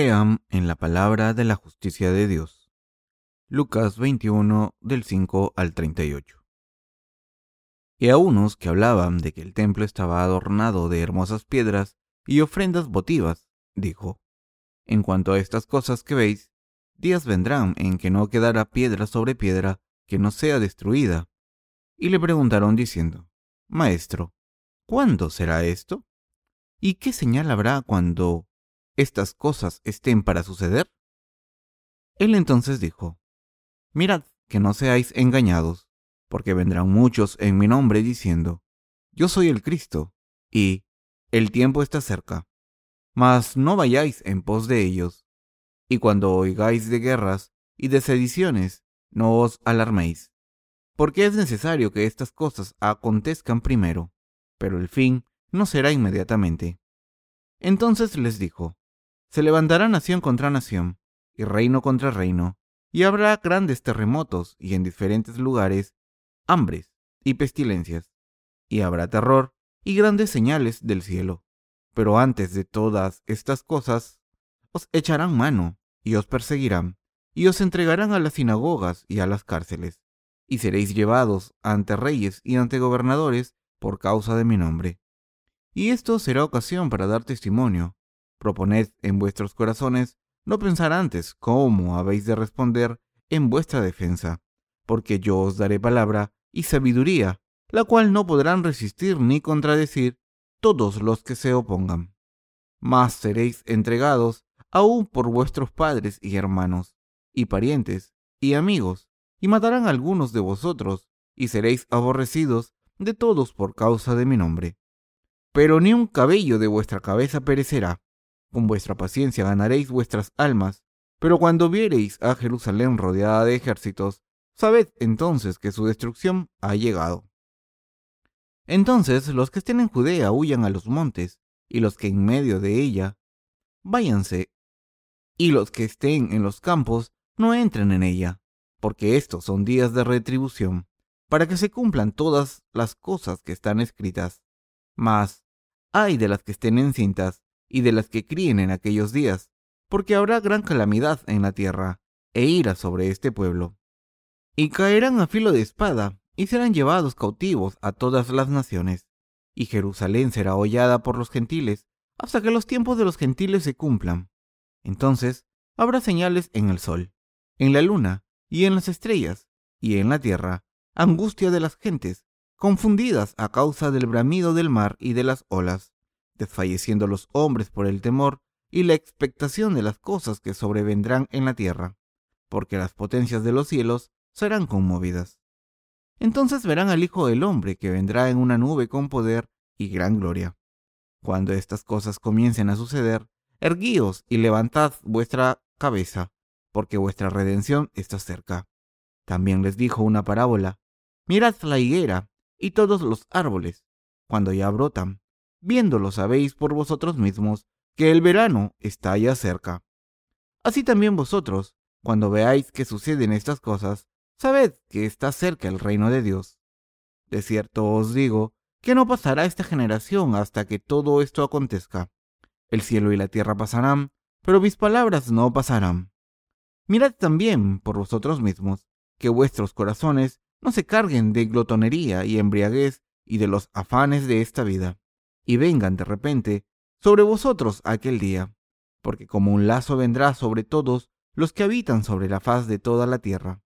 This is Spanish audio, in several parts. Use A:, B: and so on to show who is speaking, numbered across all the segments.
A: crean en la palabra de la justicia de Dios. Lucas 21 del 5 al 38. Y a unos que hablaban de que el templo estaba adornado de hermosas piedras y ofrendas votivas, dijo, En cuanto a estas cosas que veis, días vendrán en que no quedará piedra sobre piedra que no sea destruida. Y le preguntaron diciendo, Maestro, ¿cuándo será esto? ¿Y qué señal habrá cuando estas cosas estén para suceder? Él entonces dijo, Mirad que no seáis engañados, porque vendrán muchos en mi nombre diciendo, Yo soy el Cristo, y el tiempo está cerca. Mas no vayáis en pos de ellos, y cuando oigáis de guerras y de sediciones, no os alarméis, porque es necesario que estas cosas acontezcan primero, pero el fin no será inmediatamente. Entonces les dijo, se levantará nación contra nación, y reino contra reino, y habrá grandes terremotos y en diferentes lugares hambres y pestilencias, y habrá terror y grandes señales del cielo. Pero antes de todas estas cosas, os echarán mano y os perseguirán, y os entregarán a las sinagogas y a las cárceles, y seréis llevados ante reyes y ante gobernadores por causa de mi nombre. Y esto será ocasión para dar testimonio, Proponed en vuestros corazones no pensar antes cómo habéis de responder en vuestra defensa, porque yo os daré palabra y sabiduría, la cual no podrán resistir ni contradecir todos los que se opongan. Mas seréis entregados aún por vuestros padres y hermanos, y parientes, y amigos, y matarán algunos de vosotros, y seréis aborrecidos de todos por causa de mi nombre. Pero ni un cabello de vuestra cabeza perecerá. Con vuestra paciencia ganaréis vuestras almas, pero cuando viereis a Jerusalén rodeada de ejércitos, sabed entonces que su destrucción ha llegado. Entonces los que estén en Judea huyan a los montes, y los que en medio de ella, váyanse, y los que estén en los campos, no entren en ella, porque estos son días de retribución, para que se cumplan todas las cosas que están escritas. Mas, ay de las que estén encintas y de las que críen en aquellos días, porque habrá gran calamidad en la tierra, e ira sobre este pueblo. Y caerán a filo de espada, y serán llevados cautivos a todas las naciones, y Jerusalén será hollada por los gentiles, hasta que los tiempos de los gentiles se cumplan. Entonces habrá señales en el sol, en la luna, y en las estrellas, y en la tierra, angustia de las gentes, confundidas a causa del bramido del mar y de las olas, desfalleciendo los hombres por el temor y la expectación de las cosas que sobrevendrán en la tierra, porque las potencias de los cielos serán conmovidas. Entonces verán al Hijo del Hombre que vendrá en una nube con poder y gran gloria. Cuando estas cosas comiencen a suceder, erguíos y levantad vuestra cabeza, porque vuestra redención está cerca. También les dijo una parábola, mirad la higuera y todos los árboles, cuando ya brotan, viéndolo sabéis por vosotros mismos que el verano está ya cerca. Así también vosotros, cuando veáis que suceden estas cosas, sabed que está cerca el reino de Dios. De cierto os digo que no pasará esta generación hasta que todo esto acontezca. El cielo y la tierra pasarán, pero mis palabras no pasarán. Mirad también por vosotros mismos, que vuestros corazones no se carguen de glotonería y embriaguez y de los afanes de esta vida y vengan de repente sobre vosotros aquel día, porque como un lazo vendrá sobre todos los que habitan sobre la faz de toda la tierra.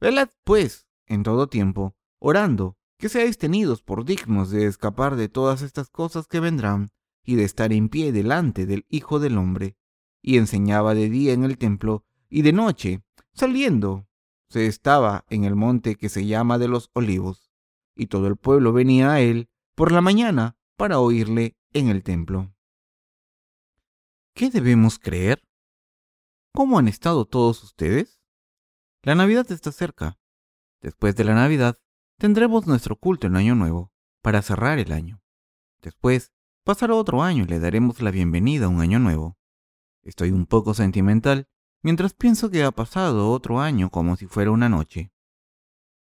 A: Velad, pues, en todo tiempo, orando, que seáis tenidos por dignos de escapar de todas estas cosas que vendrán, y de estar en pie delante del Hijo del Hombre. Y enseñaba de día en el templo, y de noche, saliendo, se estaba en el monte que se llama de los olivos, y todo el pueblo venía a él por la mañana para oírle en el templo. ¿Qué debemos creer? ¿Cómo han estado todos ustedes? La Navidad está cerca. Después de la Navidad, tendremos nuestro culto en Año Nuevo, para cerrar el año. Después, pasará otro año y le daremos la bienvenida a un año nuevo. Estoy un poco sentimental mientras pienso que ha pasado otro año como si fuera una noche.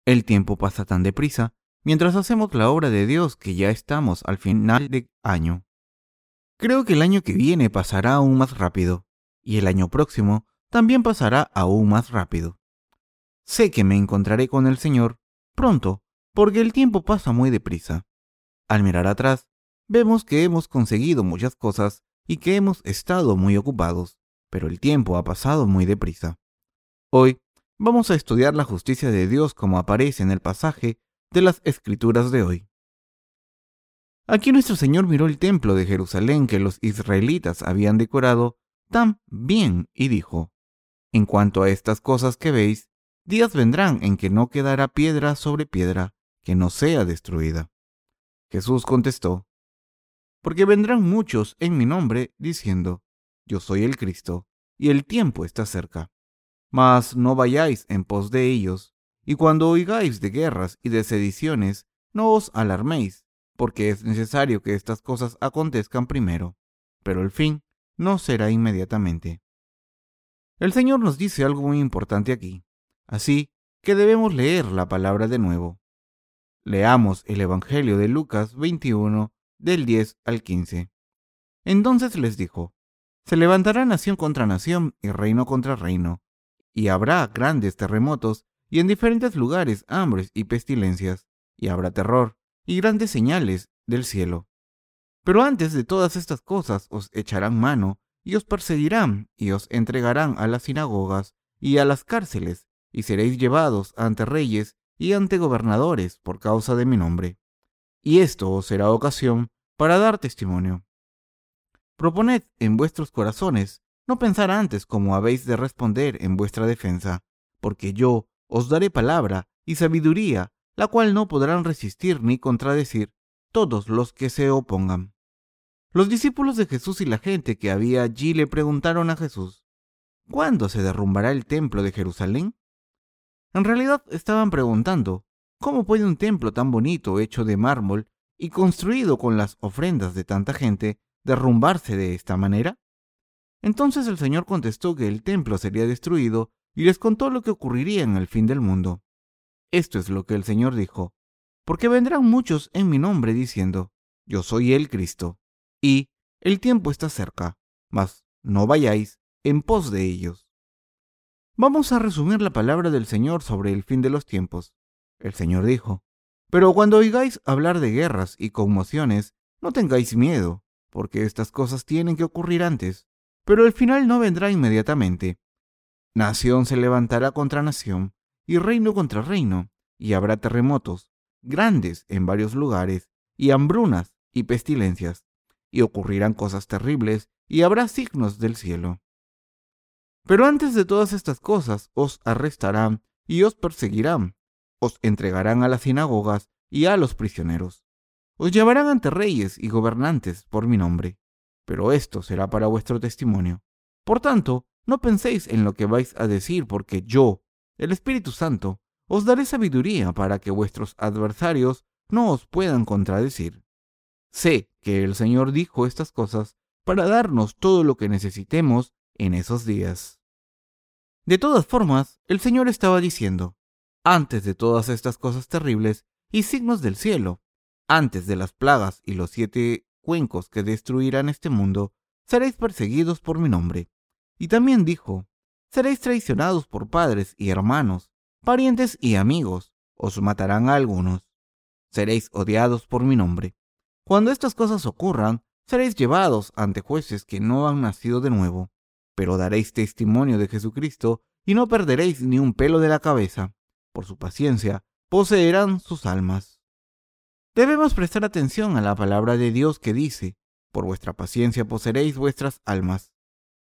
A: El tiempo pasa tan deprisa mientras hacemos la obra de Dios que ya estamos al final de año. Creo que el año que viene pasará aún más rápido, y el año próximo también pasará aún más rápido. Sé que me encontraré con el Señor pronto, porque el tiempo pasa muy deprisa. Al mirar atrás, vemos que hemos conseguido muchas cosas y que hemos estado muy ocupados, pero el tiempo ha pasado muy deprisa. Hoy vamos a estudiar la justicia de Dios como aparece en el pasaje de las Escrituras de hoy. Aquí nuestro Señor miró el templo de Jerusalén que los israelitas habían decorado tan bien y dijo, En cuanto a estas cosas que veis, días vendrán en que no quedará piedra sobre piedra que no sea destruida. Jesús contestó, Porque vendrán muchos en mi nombre diciendo, Yo soy el Cristo, y el tiempo está cerca. Mas no vayáis en pos de ellos, y cuando oigáis de guerras y de sediciones, no os alarméis porque es necesario que estas cosas acontezcan primero, pero el fin no será inmediatamente. El Señor nos dice algo muy importante aquí, así que debemos leer la palabra de nuevo. Leamos el Evangelio de Lucas 21, del 10 al 15. Entonces les dijo, Se levantará nación contra nación y reino contra reino, y habrá grandes terremotos y en diferentes lugares hambres y pestilencias, y habrá terror y grandes señales del cielo. Pero antes de todas estas cosas os echarán mano y os perseguirán y os entregarán a las sinagogas y a las cárceles y seréis llevados ante reyes y ante gobernadores por causa de mi nombre. Y esto os será ocasión para dar testimonio. Proponed en vuestros corazones no pensar antes cómo habéis de responder en vuestra defensa, porque yo os daré palabra y sabiduría la cual no podrán resistir ni contradecir todos los que se opongan. Los discípulos de Jesús y la gente que había allí le preguntaron a Jesús, ¿cuándo se derrumbará el templo de Jerusalén? En realidad estaban preguntando, ¿cómo puede un templo tan bonito, hecho de mármol y construido con las ofrendas de tanta gente, derrumbarse de esta manera? Entonces el Señor contestó que el templo sería destruido y les contó lo que ocurriría en el fin del mundo. Esto es lo que el Señor dijo, porque vendrán muchos en mi nombre diciendo, yo soy el Cristo, y el tiempo está cerca, mas no vayáis en pos de ellos. Vamos a resumir la palabra del Señor sobre el fin de los tiempos. El Señor dijo, pero cuando oigáis hablar de guerras y conmociones, no tengáis miedo, porque estas cosas tienen que ocurrir antes, pero el final no vendrá inmediatamente. Nación se levantará contra nación y reino contra reino, y habrá terremotos grandes en varios lugares, y hambrunas y pestilencias, y ocurrirán cosas terribles, y habrá signos del cielo. Pero antes de todas estas cosas os arrestarán y os perseguirán, os entregarán a las sinagogas y a los prisioneros. Os llevarán ante reyes y gobernantes por mi nombre, pero esto será para vuestro testimonio. Por tanto, no penséis en lo que vais a decir, porque yo, el Espíritu Santo, os daré sabiduría para que vuestros adversarios no os puedan contradecir. Sé que el Señor dijo estas cosas para darnos todo lo que necesitemos en esos días. De todas formas, el Señor estaba diciendo, antes de todas estas cosas terribles y signos del cielo, antes de las plagas y los siete cuencos que destruirán este mundo, seréis perseguidos por mi nombre. Y también dijo, Seréis traicionados por padres y hermanos, parientes y amigos, os matarán a algunos. Seréis odiados por mi nombre. Cuando estas cosas ocurran, seréis llevados ante jueces que no han nacido de nuevo, pero daréis testimonio de Jesucristo y no perderéis ni un pelo de la cabeza. Por su paciencia, poseerán sus almas. Debemos prestar atención a la palabra de Dios que dice, por vuestra paciencia poseeréis vuestras almas.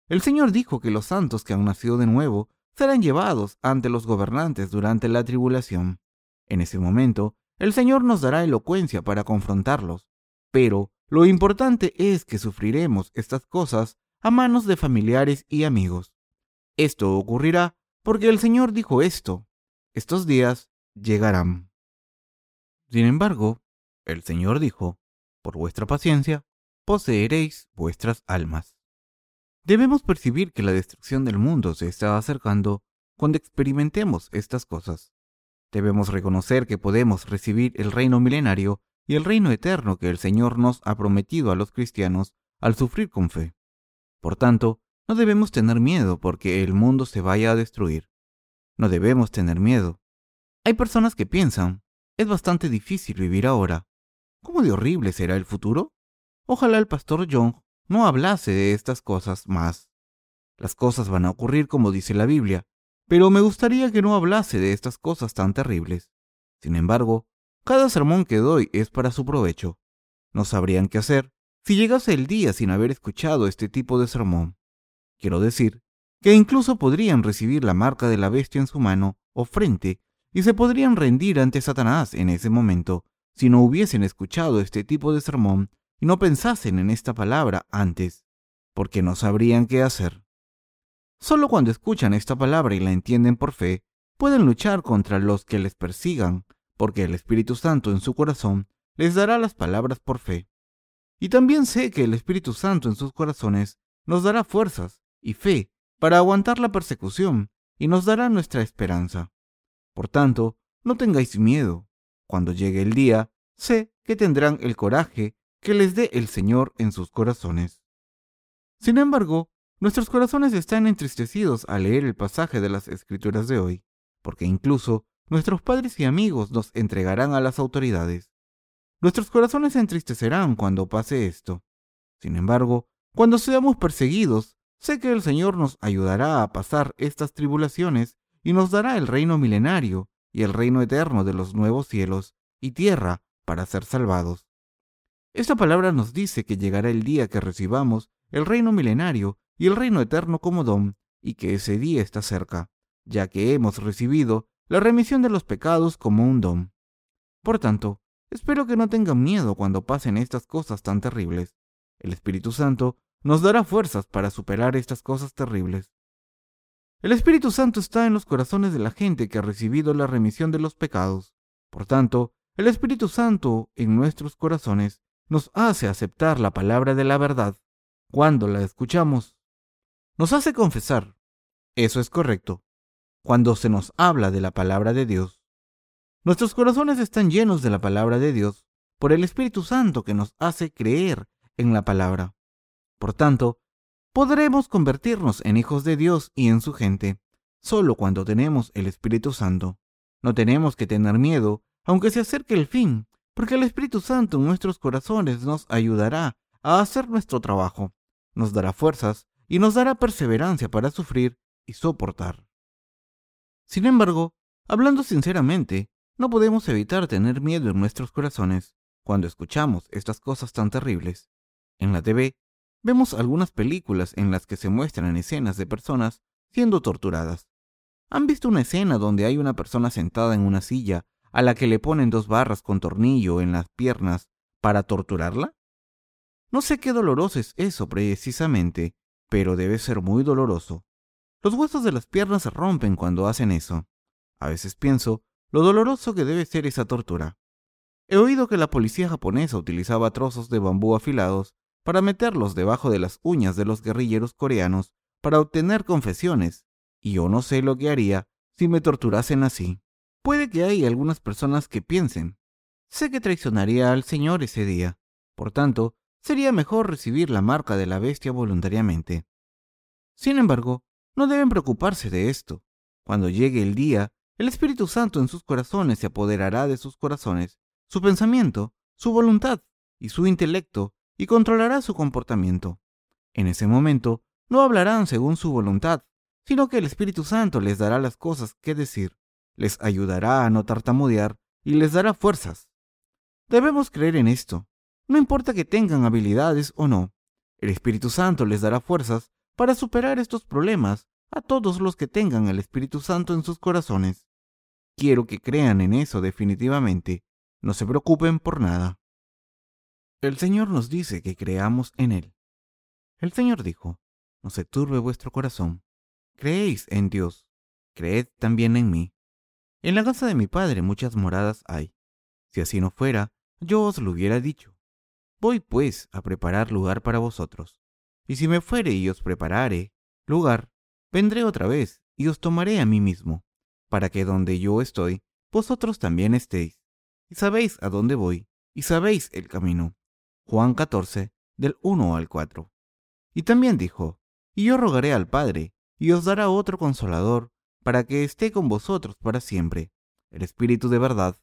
A: El Señor dijo que los santos que han nacido de nuevo serán llevados ante los gobernantes durante la tribulación. En ese momento, el Señor nos dará elocuencia para confrontarlos, pero lo importante es que sufriremos estas cosas a manos de familiares y amigos. Esto ocurrirá porque el Señor dijo esto. Estos días llegarán. Sin embargo, el Señor dijo, por vuestra paciencia, poseeréis vuestras almas. Debemos percibir que la destrucción del mundo se está acercando cuando experimentemos estas cosas. Debemos reconocer que podemos recibir el reino milenario y el reino eterno que el Señor nos ha prometido a los cristianos al sufrir con fe. Por tanto, No debemos tener miedo porque el mundo se vaya a destruir. No debemos tener miedo. Hay personas que piensan, es bastante difícil vivir ahora. ¿Cómo de horrible será el futuro? Ojalá el pastor John no hablase de estas cosas más. Las cosas van a ocurrir como dice la Biblia, pero me gustaría que no hablase de estas cosas tan terribles. Sin embargo, cada sermón que doy es para su provecho. No sabrían qué hacer si llegase el día sin haber escuchado este tipo de sermón. Quiero decir, que incluso podrían recibir la marca de la bestia en su mano o frente y se podrían rendir ante Satanás en ese momento si no hubiesen escuchado este tipo de sermón y no pensasen en esta palabra antes, porque no sabrían qué hacer. Solo cuando escuchan esta palabra y la entienden por fe, pueden luchar contra los que les persigan, porque el Espíritu Santo en su corazón les dará las palabras por fe. Y también sé que el Espíritu Santo en sus corazones nos dará fuerzas y fe para aguantar la persecución y nos dará nuestra esperanza. Por tanto, no tengáis miedo. Cuando llegue el día, sé que tendrán el coraje que les dé el Señor en sus corazones. Sin embargo, nuestros corazones están entristecidos al leer el pasaje de las Escrituras de hoy, porque incluso nuestros padres y amigos nos entregarán a las autoridades. Nuestros corazones se entristecerán cuando pase esto. Sin embargo, cuando seamos perseguidos, sé que el Señor nos ayudará a pasar estas tribulaciones y nos dará el reino milenario y el reino eterno de los nuevos cielos y tierra para ser salvados. Esta palabra nos dice que llegará el día que recibamos el reino milenario y el reino eterno como don, y que ese día está cerca, ya que hemos recibido la remisión de los pecados como un don. Por tanto, espero que no tengan miedo cuando pasen estas cosas tan terribles. El Espíritu Santo nos dará fuerzas para superar estas cosas terribles. El Espíritu Santo está en los corazones de la gente que ha recibido la remisión de los pecados. Por tanto, el Espíritu Santo en nuestros corazones nos hace aceptar la palabra de la verdad cuando la escuchamos. Nos hace confesar. Eso es correcto. Cuando se nos habla de la palabra de Dios. Nuestros corazones están llenos de la palabra de Dios por el Espíritu Santo que nos hace creer en la palabra. Por tanto, podremos convertirnos en hijos de Dios y en su gente solo cuando tenemos el Espíritu Santo. No tenemos que tener miedo, aunque se acerque el fin, porque el Espíritu Santo en nuestros corazones nos ayudará a hacer nuestro trabajo, nos dará fuerzas y nos dará perseverancia para sufrir y soportar. Sin embargo, hablando sinceramente, no podemos evitar tener miedo en nuestros corazones cuando escuchamos estas cosas tan terribles. En la TV vemos algunas películas en las que se muestran escenas de personas siendo torturadas. ¿Han visto una escena donde hay una persona sentada en una silla a la que le ponen dos barras con tornillo en las piernas para torturarla? No sé qué doloroso es eso precisamente, pero debe ser muy doloroso. Los huesos de las piernas se rompen cuando hacen eso. A veces pienso lo doloroso que debe ser esa tortura. He oído que la policía japonesa utilizaba trozos de bambú afilados para meterlos debajo de las uñas de los guerrilleros coreanos para obtener confesiones, y yo no sé lo que haría si me torturasen así. Puede que haya algunas personas que piensen, sé que traicionaría al Señor ese día, por tanto, sería mejor recibir la marca de la bestia voluntariamente. Sin embargo, no deben preocuparse de esto. Cuando llegue el día, el Espíritu Santo en sus corazones se apoderará de sus corazones, su pensamiento, su voluntad y su intelecto, y controlará su comportamiento. En ese momento, no hablarán según su voluntad, sino que el Espíritu Santo les dará las cosas que decir les ayudará a no tartamudear y les dará fuerzas. Debemos creer en esto. No importa que tengan habilidades o no, el Espíritu Santo les dará fuerzas para superar estos problemas a todos los que tengan el Espíritu Santo en sus corazones. Quiero que crean en eso definitivamente. No se preocupen por nada. El Señor nos dice que creamos en Él. El Señor dijo, no se turbe vuestro corazón. Creéis en Dios, creed también en mí. En la casa de mi padre muchas moradas hay. Si así no fuera, yo os lo hubiera dicho. Voy pues a preparar lugar para vosotros. Y si me fuere y os preparare lugar, vendré otra vez y os tomaré a mí mismo, para que donde yo estoy, vosotros también estéis. Y sabéis a dónde voy, y sabéis el camino. Juan 14, del 1 al 4. Y también dijo, y yo rogaré al Padre, y os dará otro consolador, para que esté con vosotros para siempre, el Espíritu de verdad,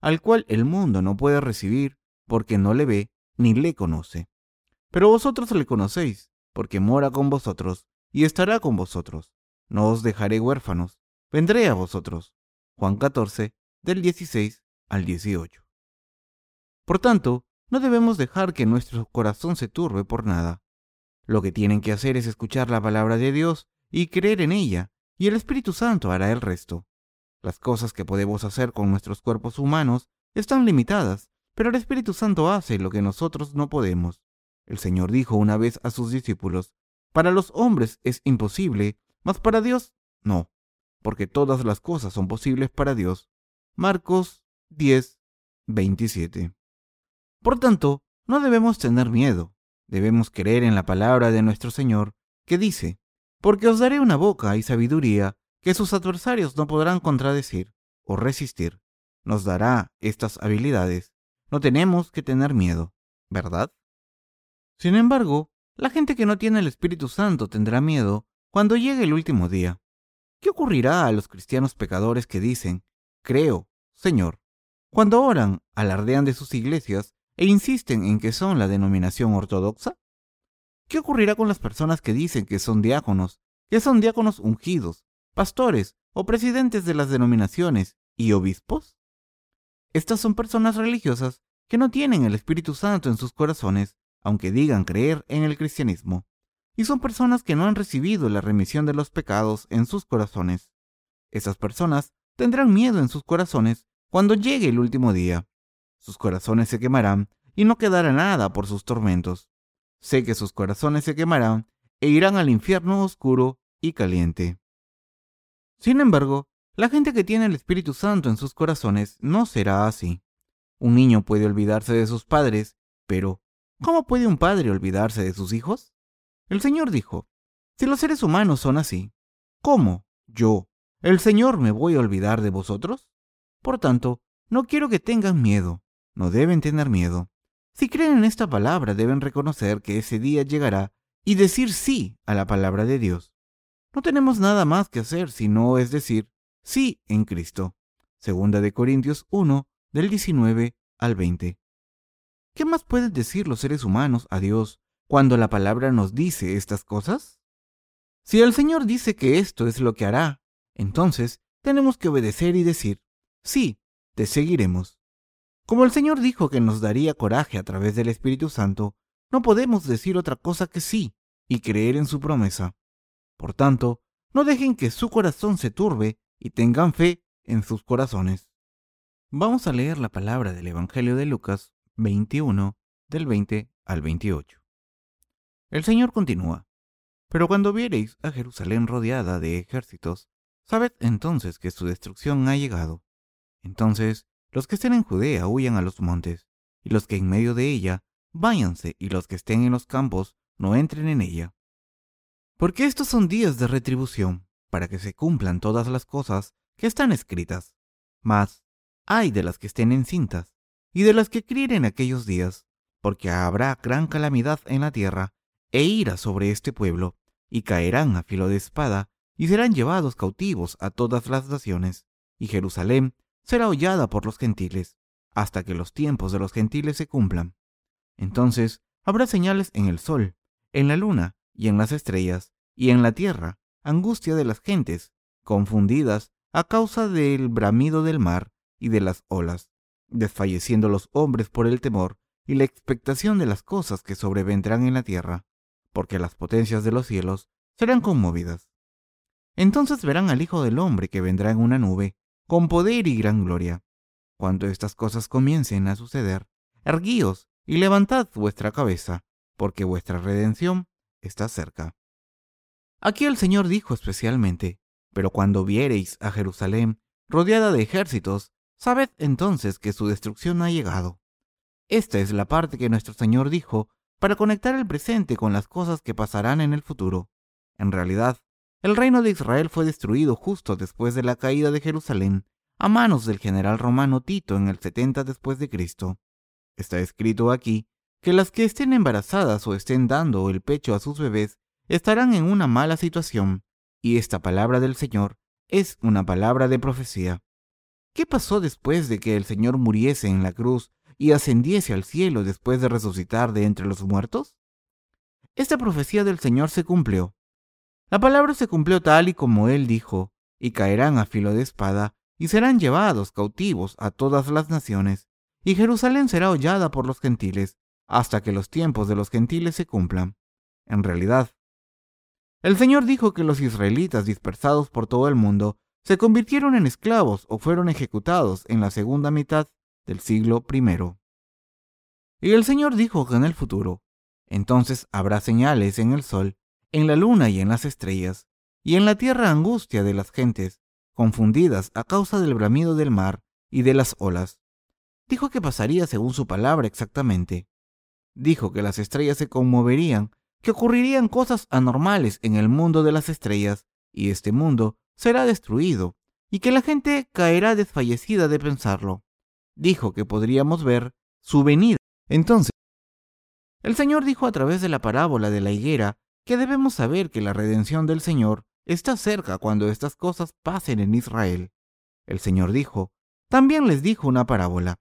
A: al cual el mundo no puede recibir, porque no le ve ni le conoce. Pero vosotros le conocéis, porque mora con vosotros y estará con vosotros. No os dejaré huérfanos, vendré a vosotros. Juan 14, del 16 al 18. Por tanto, no debemos dejar que nuestro corazón se turbe por nada. Lo que tienen que hacer es escuchar la palabra de Dios y creer en ella, y el Espíritu Santo hará el resto. Las cosas que podemos hacer con nuestros cuerpos humanos están limitadas, pero el Espíritu Santo hace lo que nosotros no podemos. El Señor dijo una vez a sus discípulos, para los hombres es imposible, mas para Dios no, porque todas las cosas son posibles para Dios. Marcos 10, 27. Por tanto, no debemos tener miedo, debemos creer en la palabra de nuestro Señor, que dice, porque os daré una boca y sabiduría que sus adversarios no podrán contradecir o resistir. Nos dará estas habilidades. No tenemos que tener miedo, ¿verdad? Sin embargo, la gente que no tiene el Espíritu Santo tendrá miedo cuando llegue el último día. ¿Qué ocurrirá a los cristianos pecadores que dicen, creo, Señor, cuando oran, alardean de sus iglesias e insisten en que son la denominación ortodoxa? ¿Qué ocurrirá con las personas que dicen que son diáconos, que son diáconos ungidos, pastores o presidentes de las denominaciones y obispos? Estas son personas religiosas que no tienen el Espíritu Santo en sus corazones aunque digan creer en el cristianismo, y son personas que no han recibido la remisión de los pecados en sus corazones. Esas personas tendrán miedo en sus corazones cuando llegue el último día. Sus corazones se quemarán y no quedará nada por sus tormentos. Sé que sus corazones se quemarán e irán al infierno oscuro y caliente. Sin embargo, la gente que tiene el Espíritu Santo en sus corazones no será así. Un niño puede olvidarse de sus padres, pero ¿Cómo puede un padre olvidarse de sus hijos? El Señor dijo, si los seres humanos son así, ¿cómo yo, el Señor, me voy a olvidar de vosotros? Por tanto, no quiero que tengan miedo, no deben tener miedo. Si creen en esta palabra, deben reconocer que ese día llegará y decir sí a la palabra de Dios. No tenemos nada más que hacer sino es decir sí en Cristo. Segunda de Corintios 1, del 19 al 20. ¿Qué más pueden decir los seres humanos a Dios cuando la palabra nos dice estas cosas? Si el Señor dice que esto es lo que hará, entonces tenemos que obedecer y decir, sí, te seguiremos. Como el Señor dijo que nos daría coraje a través del Espíritu Santo, no podemos decir otra cosa que sí y creer en su promesa. Por tanto, no dejen que su corazón se turbe y tengan fe en sus corazones. Vamos a leer la palabra del Evangelio de Lucas 21, del 20 al 28. El Señor continúa, Pero cuando viereis a Jerusalén rodeada de ejércitos, sabed entonces que su destrucción ha llegado. Entonces los que estén en Judea huyan a los montes, y los que en medio de ella váyanse, y los que estén en los campos no entren en ella. Porque estos son días de retribución, para que se cumplan todas las cosas que están escritas. Mas, hay de las que estén encintas y de las que críen en aquellos días, porque habrá gran calamidad en la tierra e ira sobre este pueblo, y caerán a filo de espada, y serán llevados cautivos a todas las naciones, y Jerusalén será hollada por los gentiles, hasta que los tiempos de los gentiles se cumplan. Entonces habrá señales en el sol, en la luna y en las estrellas, y en la tierra, angustia de las gentes, confundidas a causa del bramido del mar y de las olas, desfalleciendo los hombres por el temor y la expectación de las cosas que sobrevendrán en la tierra, porque las potencias de los cielos serán conmovidas. Entonces verán al Hijo del Hombre que vendrá en una nube, con poder y gran gloria. Cuando estas cosas comiencen a suceder, erguíos y levantad vuestra cabeza, porque vuestra redención está cerca. Aquí el Señor dijo especialmente, pero cuando viereis a Jerusalén rodeada de ejércitos, Sabed entonces que su destrucción ha llegado. Esta es la parte que nuestro Señor dijo para conectar el presente con las cosas que pasarán en el futuro. En realidad, el reino de Israel fue destruido justo después de la caída de Jerusalén a manos del general romano Tito en el 70 después de Cristo. Está escrito aquí que las que estén embarazadas o estén dando el pecho a sus bebés estarán en una mala situación, y esta palabra del Señor es una palabra de profecía. ¿Qué pasó después de que el Señor muriese en la cruz y ascendiese al cielo después de resucitar de entre los muertos? Esta profecía del Señor se cumplió. La palabra se cumplió tal y como Él dijo, y caerán a filo de espada, y serán llevados cautivos a todas las naciones, y Jerusalén será hollada por los gentiles, hasta que los tiempos de los gentiles se cumplan. En realidad, el Señor dijo que los israelitas dispersados por todo el mundo se convirtieron en esclavos o fueron ejecutados en la segunda mitad del siglo I. Y el Señor dijo que en el futuro, entonces habrá señales en el sol, en la luna y en las estrellas, y en la tierra angustia de las gentes, confundidas a causa del bramido del mar y de las olas. Dijo que pasaría según su palabra exactamente. Dijo que las estrellas se conmoverían, que ocurrirían cosas anormales en el mundo de las estrellas, y este mundo será destruido, y que la gente caerá desfallecida de pensarlo. Dijo que podríamos ver su venida. Entonces, el Señor dijo a través de la parábola de la higuera que debemos saber que la redención del Señor está cerca cuando estas cosas pasen en Israel. El Señor dijo, también les dijo una parábola.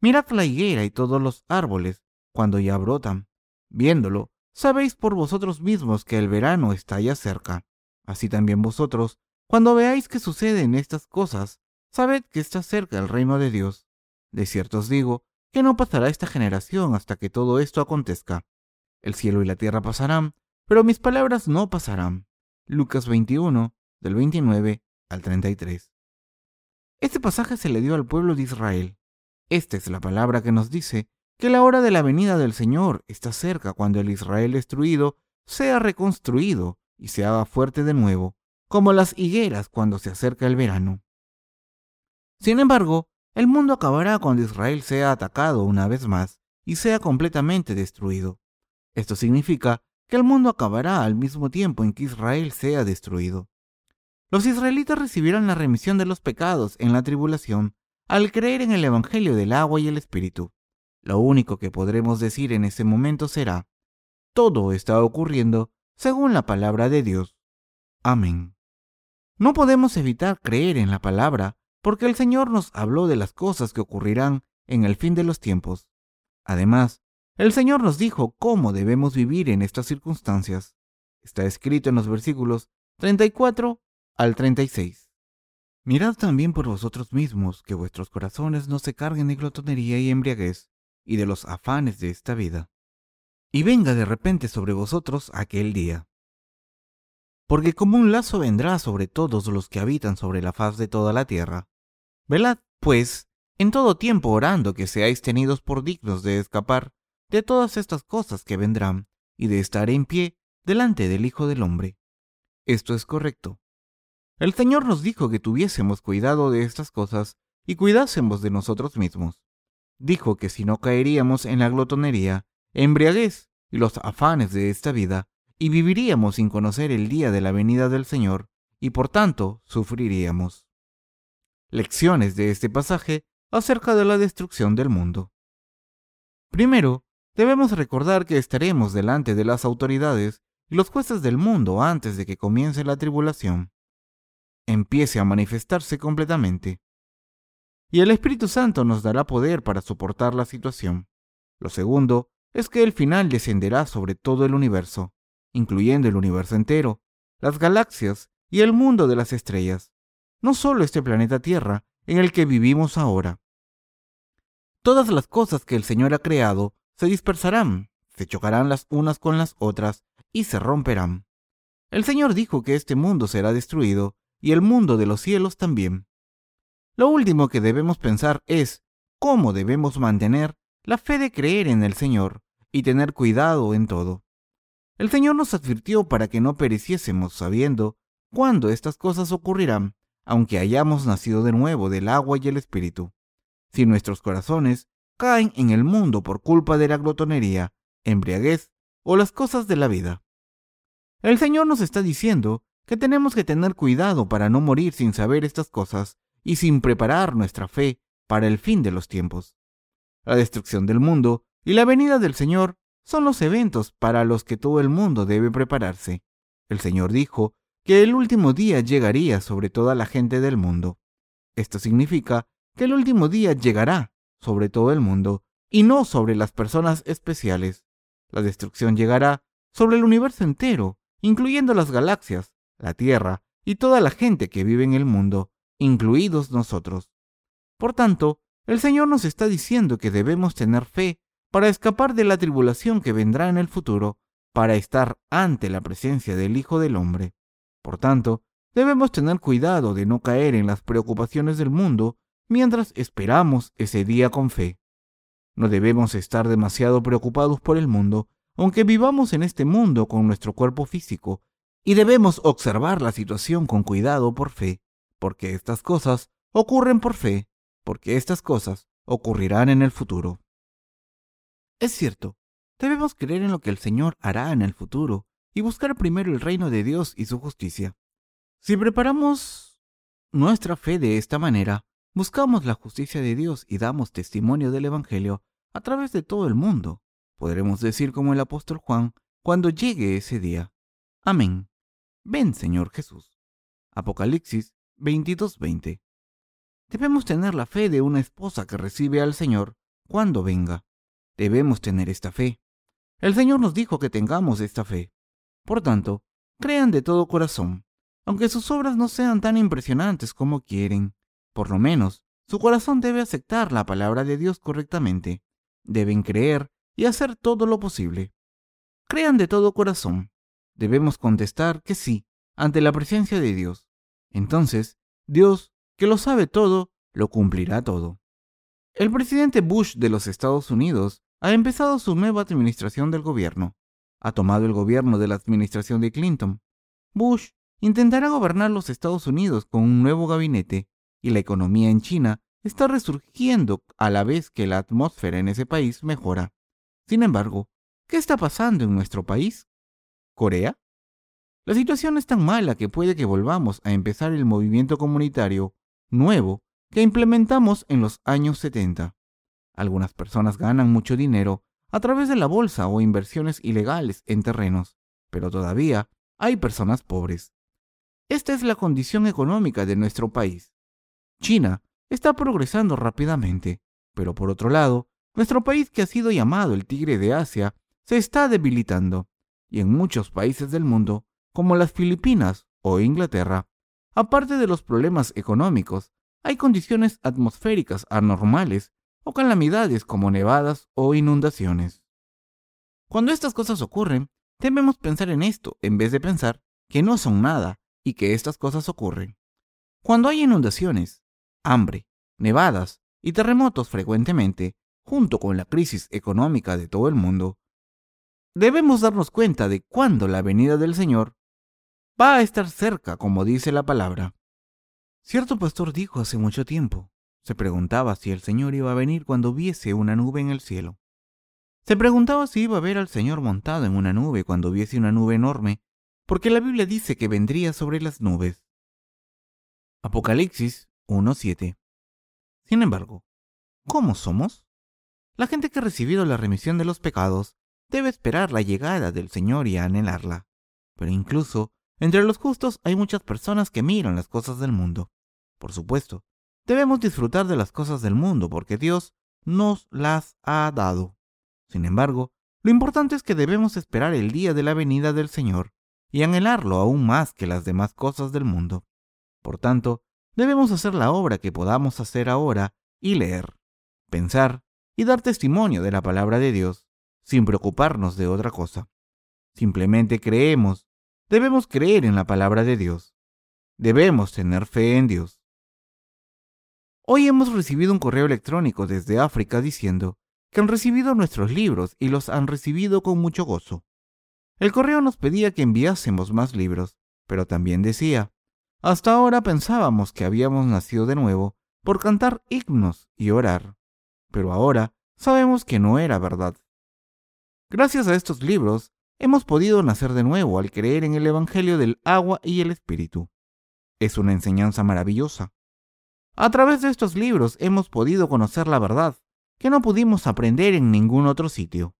A: Mirad la higuera y todos los árboles, cuando ya brotan. Viéndolo, sabéis por vosotros mismos que el verano está ya cerca. Así también vosotros, cuando veáis que suceden estas cosas, sabed que está cerca el reino de Dios. De cierto os digo que no pasará esta generación hasta que todo esto acontezca. El cielo y la tierra pasarán, pero mis palabras no pasarán. Lucas 21, del 29 al 33. Este pasaje se le dio al pueblo de Israel. Esta es la palabra que nos dice que la hora de la venida del Señor está cerca cuando el Israel destruido sea reconstruido y se haga fuerte de nuevo, como las higueras cuando se acerca el verano. Sin embargo, el mundo acabará cuando Israel sea atacado una vez más y sea completamente destruido. Esto significa que el mundo acabará al mismo tiempo en que Israel sea destruido. Los israelitas recibirán la remisión de los pecados en la tribulación al creer en el Evangelio del agua y el Espíritu. Lo único que podremos decir en ese momento será, todo está ocurriendo según la palabra de Dios. Amén. No podemos evitar creer en la palabra porque el Señor nos habló de las cosas que ocurrirán en el fin de los tiempos. Además, el Señor nos dijo cómo debemos vivir en estas circunstancias. Está escrito en los versículos 34 al 36. Mirad también por vosotros mismos que vuestros corazones no se carguen de glotonería y embriaguez y de los afanes de esta vida. Y venga de repente sobre vosotros aquel día. Porque como un lazo vendrá sobre todos los que habitan sobre la faz de toda la tierra. Velad, pues, en todo tiempo orando que seáis tenidos por dignos de escapar de todas estas cosas que vendrán y de estar en pie delante del Hijo del Hombre. Esto es correcto. El Señor nos dijo que tuviésemos cuidado de estas cosas y cuidásemos de nosotros mismos. Dijo que si no caeríamos en la glotonería, embriaguez y los afanes de esta vida, y viviríamos sin conocer el día de la venida del Señor, y por tanto sufriríamos. Lecciones de este pasaje acerca de la destrucción del mundo. Primero, Debemos recordar que estaremos delante de las autoridades y los jueces del mundo antes de que comience la tribulación. Empiece a manifestarse completamente. Y el Espíritu Santo nos dará poder para soportar la situación. Lo segundo es que el final descenderá sobre todo el universo, incluyendo el universo entero, las galaxias y el mundo de las estrellas, no solo este planeta Tierra en el que vivimos ahora. Todas las cosas que el Señor ha creado se dispersarán, se chocarán las unas con las otras y se romperán. El Señor dijo que este mundo será destruido y el mundo de los cielos también. Lo último que debemos pensar es cómo debemos mantener la fe de creer en el Señor y tener cuidado en todo. El Señor nos advirtió para que no pereciésemos sabiendo cuándo estas cosas ocurrirán, aunque hayamos nacido de nuevo del agua y el Espíritu. Si nuestros corazones caen en el mundo por culpa de la glotonería, embriaguez o las cosas de la vida. El Señor nos está diciendo que tenemos que tener cuidado para no morir sin saber estas cosas y sin preparar nuestra fe para el fin de los tiempos. La destrucción del mundo y la venida del Señor son los eventos para los que todo el mundo debe prepararse. El Señor dijo que el último día llegaría sobre toda la gente del mundo. Esto significa que el último día llegará sobre todo el mundo y no sobre las personas especiales. La destrucción llegará sobre el universo entero, incluyendo las galaxias, la Tierra y toda la gente que vive en el mundo, incluidos nosotros. Por tanto, el Señor nos está diciendo que debemos tener fe para escapar de la tribulación que vendrá en el futuro, para estar ante la presencia del Hijo del Hombre. Por tanto, debemos tener cuidado de no caer en las preocupaciones del mundo mientras esperamos ese día con fe. No debemos estar demasiado preocupados por el mundo, aunque vivamos en este mundo con nuestro cuerpo físico, y debemos observar la situación con cuidado por fe, porque estas cosas ocurren por fe, porque estas cosas ocurrirán en el futuro. Es cierto, debemos creer en lo que el Señor hará en el futuro y buscar primero el reino de Dios y su justicia. Si preparamos nuestra fe de esta manera, buscamos la justicia de Dios y damos testimonio del Evangelio a través de todo el mundo, podremos decir como el apóstol Juan cuando llegue ese día. Amén. Ven, Señor Jesús. Apocalipsis 22:20. Debemos tener la fe de una esposa que recibe al Señor cuando venga. Debemos tener esta fe. El Señor nos dijo que tengamos esta fe. Por tanto, crean de todo corazón, aunque sus obras no sean tan impresionantes como quieren. Por lo menos, su corazón debe aceptar la palabra de Dios correctamente. Deben creer y hacer todo lo posible. Crean de todo corazón. Debemos contestar que sí ante la presencia de Dios. Entonces, Dios, que lo sabe todo, lo cumplirá todo. El presidente Bush de los Estados Unidos ha empezado su nueva administración del gobierno. Ha tomado el gobierno de la administración de Clinton. Bush intentará gobernar los Estados Unidos con un nuevo gabinete y la economía en China está resurgiendo a la vez que la atmósfera en ese país mejora. Sin embargo, ¿qué está pasando en nuestro país? ¿Corea? La situación es tan mala que puede que volvamos a empezar el movimiento comunitario nuevo que implementamos en los años 70. Algunas personas ganan mucho dinero a través de la bolsa o inversiones ilegales en terrenos, pero todavía hay personas pobres. Esta es la condición económica de nuestro país. China está progresando rápidamente, pero por otro lado, nuestro país que ha sido llamado el tigre de Asia se está debilitando, y en muchos países del mundo, como las Filipinas o Inglaterra, aparte de los problemas económicos, hay condiciones atmosféricas anormales o calamidades como nevadas o inundaciones. Cuando estas cosas ocurren, debemos pensar en esto en vez de pensar que no son nada y que estas cosas ocurren. Cuando hay inundaciones, hambre, nevadas y terremotos frecuentemente, junto con la crisis económica de todo el mundo, debemos darnos cuenta de cuándo la venida del Señor va a estar cerca, como dice la palabra. Cierto pastor dijo hace mucho tiempo, se preguntaba si el Señor iba a venir cuando viese una nube en el cielo. Se preguntaba si iba a ver al Señor montado en una nube cuando viese una nube enorme, porque la Biblia dice que vendría sobre las nubes. Apocalipsis 1.7. Sin embargo, ¿cómo somos? La gente que ha recibido la remisión de los pecados debe esperar la llegada del Señor y anhelarla. Pero incluso entre los justos hay muchas personas que miran las cosas del mundo. Por supuesto, debemos disfrutar de las cosas del mundo porque Dios nos las ha dado. Sin embargo, lo importante es que debemos esperar el día de la venida del Señor y anhelarlo aún más que las demás cosas del mundo. Por tanto, debemos hacer la obra que podamos hacer ahora y leer, pensar y dar testimonio de la palabra de Dios sin preocuparnos de otra cosa. Simplemente creemos, debemos creer en la palabra de Dios. Debemos tener fe en Dios. Hoy hemos recibido un correo electrónico desde África diciendo que han recibido nuestros libros y los han recibido con mucho gozo. El correo nos pedía que enviásemos más libros, pero también decía, hasta ahora pensábamos que habíamos nacido de nuevo por cantar himnos y orar pero ahora sabemos que no era verdad. Gracias a estos libros, hemos podido nacer de nuevo al creer en el Evangelio del agua y el Espíritu. Es una enseñanza maravillosa. A través de estos libros hemos podido conocer la verdad, que no pudimos aprender en ningún otro sitio.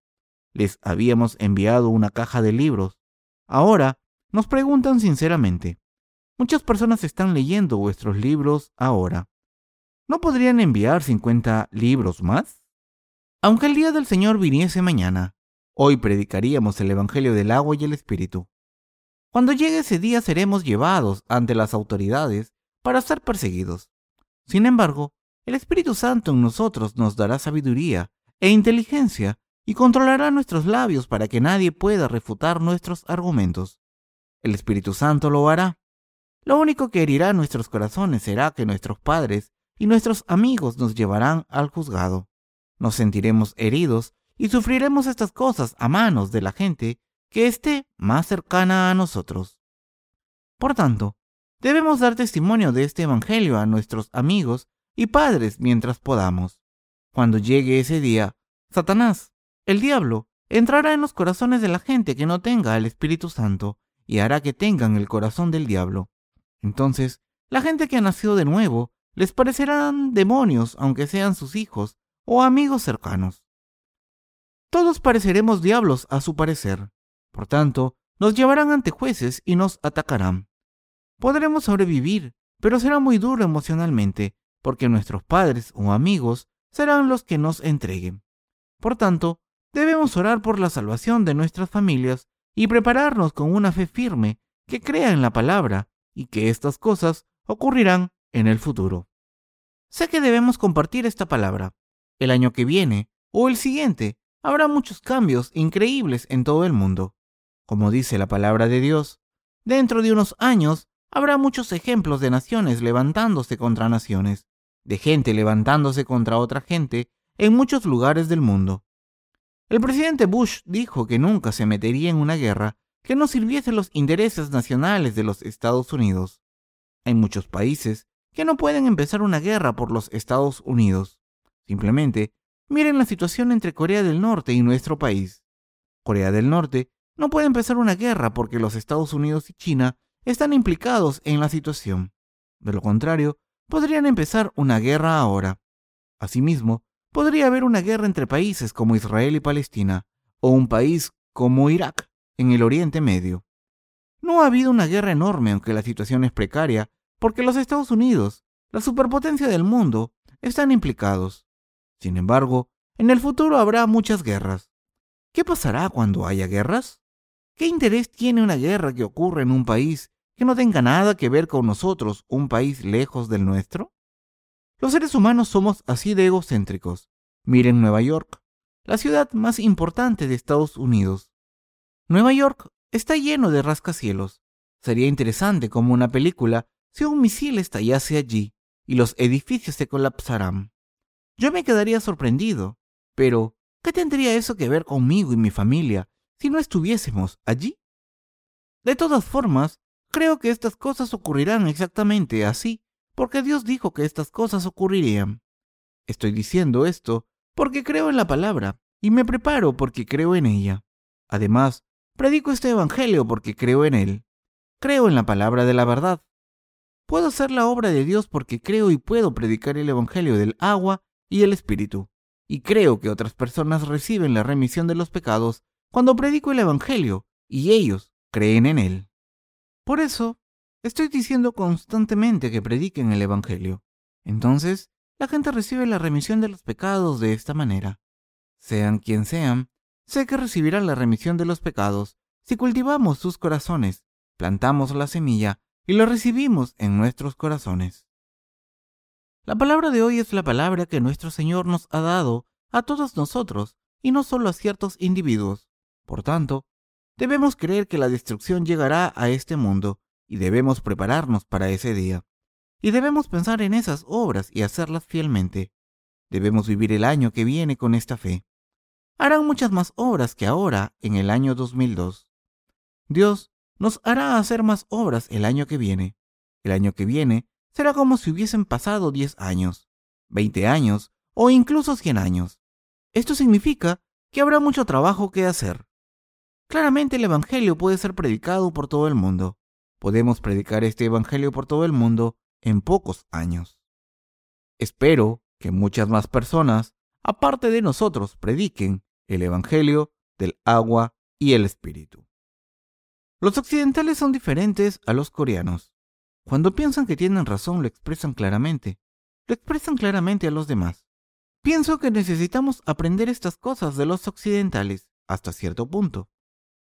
A: les habíamos enviado una caja de libros. Ahora nos preguntan sinceramente, muchas personas están leyendo vuestros libros ahora. ¿No podrían enviar 50 libros más? Aunque el día del Señor viniese mañana, hoy predicaríamos el Evangelio del agua y el Espíritu. Cuando llegue ese día seremos llevados ante las autoridades para ser perseguidos. Sin embargo, el Espíritu Santo en nosotros nos dará sabiduría e inteligencia y controlará nuestros labios para que nadie pueda refutar nuestros argumentos. El Espíritu Santo lo hará. Lo único que herirá nuestros corazones será que nuestros padres y nuestros amigos nos llevarán al juzgado. Nos sentiremos heridos y sufriremos estas cosas a manos de la gente que esté más cercana a nosotros. Por tanto, debemos dar testimonio de este Evangelio a nuestros amigos y padres mientras podamos. Cuando llegue ese día, Satanás el diablo entrará en los corazones de la gente que no tenga al Espíritu Santo y hará que tengan el corazón del diablo. Entonces, la gente que ha nacido de nuevo les parecerán demonios aunque sean sus hijos o amigos cercanos. Todos pareceremos diablos a su parecer. Por tanto, nos llevarán ante jueces y nos atacarán. Podremos sobrevivir, pero será muy duro emocionalmente, porque nuestros padres o amigos serán los que nos entreguen. Por tanto, Debemos orar por la salvación de nuestras familias y prepararnos con una fe firme que crea en la palabra y que estas cosas ocurrirán en el futuro. Sé que debemos compartir esta palabra. El año que viene o el siguiente habrá muchos cambios increíbles en todo el mundo. Como dice la palabra de Dios, dentro de unos años habrá muchos ejemplos de naciones levantándose contra naciones, de gente levantándose contra otra gente en muchos lugares del mundo. El presidente Bush dijo que nunca se metería en una guerra que no sirviese los intereses nacionales de los Estados Unidos. Hay muchos países que no pueden empezar una guerra por los Estados Unidos. Simplemente, miren la situación entre Corea del Norte y nuestro país. Corea del Norte no puede empezar una guerra porque los Estados Unidos y China están implicados en la situación. De lo contrario, podrían empezar una guerra ahora. Asimismo, podría haber una guerra entre países como Israel y Palestina, o un país como Irak, en el Oriente Medio. No ha habido una guerra enorme, aunque la situación es precaria, porque los Estados Unidos, la superpotencia del mundo, están implicados. Sin embargo, en el futuro habrá muchas guerras. ¿Qué pasará cuando haya guerras? ¿Qué interés tiene una guerra que ocurre en un país que no tenga nada que ver con nosotros, un país lejos del nuestro? Los seres humanos somos así de egocéntricos. Miren Nueva York, la ciudad más importante de Estados Unidos. Nueva York está lleno de rascacielos. Sería interesante como una película si un misil estallase allí y los edificios se colapsaran. Yo me quedaría sorprendido, pero ¿qué tendría eso que ver conmigo y mi familia si no estuviésemos allí? De todas formas, creo que estas cosas ocurrirán exactamente así porque Dios dijo que estas cosas ocurrirían. Estoy diciendo esto porque creo en la palabra y me preparo porque creo en ella. Además, predico este Evangelio porque creo en él. Creo en la palabra de la verdad. Puedo hacer la obra de Dios porque creo y puedo predicar el Evangelio del agua y el Espíritu. Y creo que otras personas reciben la remisión de los pecados cuando predico el Evangelio y ellos creen en él. Por eso, Estoy diciendo constantemente que prediquen el Evangelio. Entonces, la gente recibe la remisión de los pecados de esta manera. Sean quien sean, sé que recibirán la remisión de los pecados si cultivamos sus corazones, plantamos la semilla y lo recibimos en nuestros corazones. La palabra de hoy es la palabra que nuestro Señor nos ha dado a todos nosotros y no solo a ciertos individuos. Por tanto, debemos creer que la destrucción llegará a este mundo y debemos prepararnos para ese día. Y debemos pensar en esas obras y hacerlas fielmente. Debemos vivir el año que viene con esta fe. Harán muchas más obras que ahora en el año 2002. Dios nos hará hacer más obras el año que viene. El año que viene será como si hubiesen pasado 10 años, 20 años o incluso 100 años. Esto significa que habrá mucho trabajo que hacer. Claramente el Evangelio puede ser predicado por todo el mundo podemos predicar este Evangelio por todo el mundo en pocos años. Espero que muchas más personas, aparte de nosotros, prediquen el Evangelio del agua y el espíritu. Los occidentales son diferentes a los coreanos. Cuando piensan que tienen razón lo expresan claramente. Lo expresan claramente a los demás. Pienso que necesitamos aprender estas cosas de los occidentales hasta cierto punto.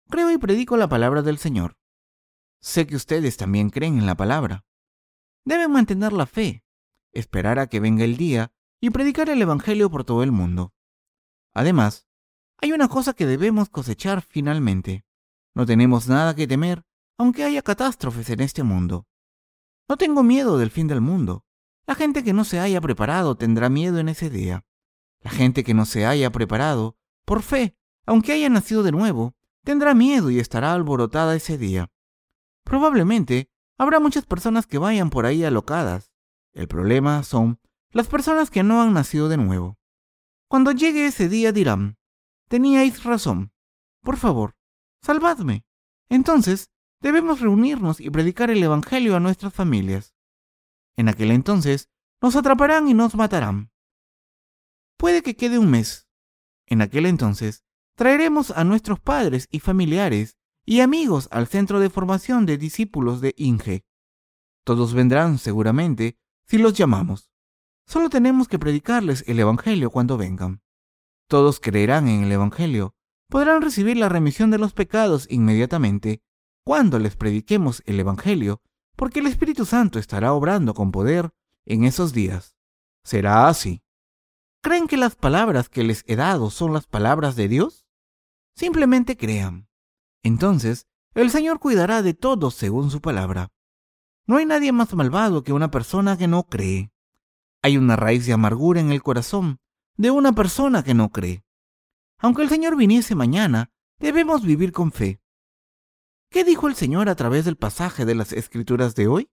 A: Creo y predico la palabra del Señor. Sé que ustedes también creen en la palabra. Deben mantener la fe, esperar a que venga el día y predicar el Evangelio por todo el mundo. Además, hay una cosa que debemos cosechar finalmente. No tenemos nada que temer, aunque haya catástrofes en este mundo. No tengo miedo del fin del mundo. La gente que no se haya preparado tendrá miedo en ese día. La gente que no se haya preparado, por fe, aunque haya nacido de nuevo, tendrá miedo y estará alborotada ese día. Probablemente habrá muchas personas que vayan por ahí alocadas. El problema son las personas que no han nacido de nuevo. Cuando llegue ese día dirán, teníais razón. Por favor, salvadme. Entonces, debemos reunirnos y predicar el Evangelio a nuestras familias. En aquel entonces, nos atraparán y nos matarán. Puede que quede un mes. En aquel entonces, Traeremos a nuestros padres y familiares y amigos al centro de formación de discípulos de Inge. Todos vendrán seguramente si los llamamos. Solo tenemos que predicarles el Evangelio cuando vengan. Todos creerán en el Evangelio. Podrán recibir la remisión de los pecados inmediatamente cuando les prediquemos el Evangelio, porque el Espíritu Santo estará obrando con poder en esos días. Será así. ¿Creen que las palabras que les he dado son las palabras de Dios? Simplemente crean. Entonces, el Señor cuidará de todos según su palabra. No hay nadie más malvado que una persona que no cree. Hay una raíz de amargura en el corazón de una persona que no cree. Aunque el Señor viniese mañana, debemos vivir con fe. ¿Qué dijo el Señor a través del pasaje de las Escrituras de hoy?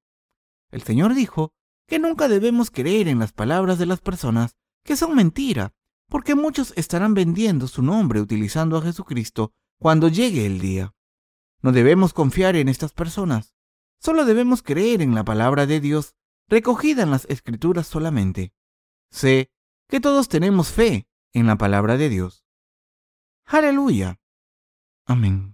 A: El Señor dijo que nunca debemos creer en las palabras de las personas que son mentira porque muchos estarán vendiendo su nombre utilizando a Jesucristo cuando llegue el día. No debemos confiar en estas personas, solo debemos creer en la palabra de Dios recogida en las Escrituras solamente. Sé que todos tenemos fe en la palabra de Dios. Aleluya. Amén.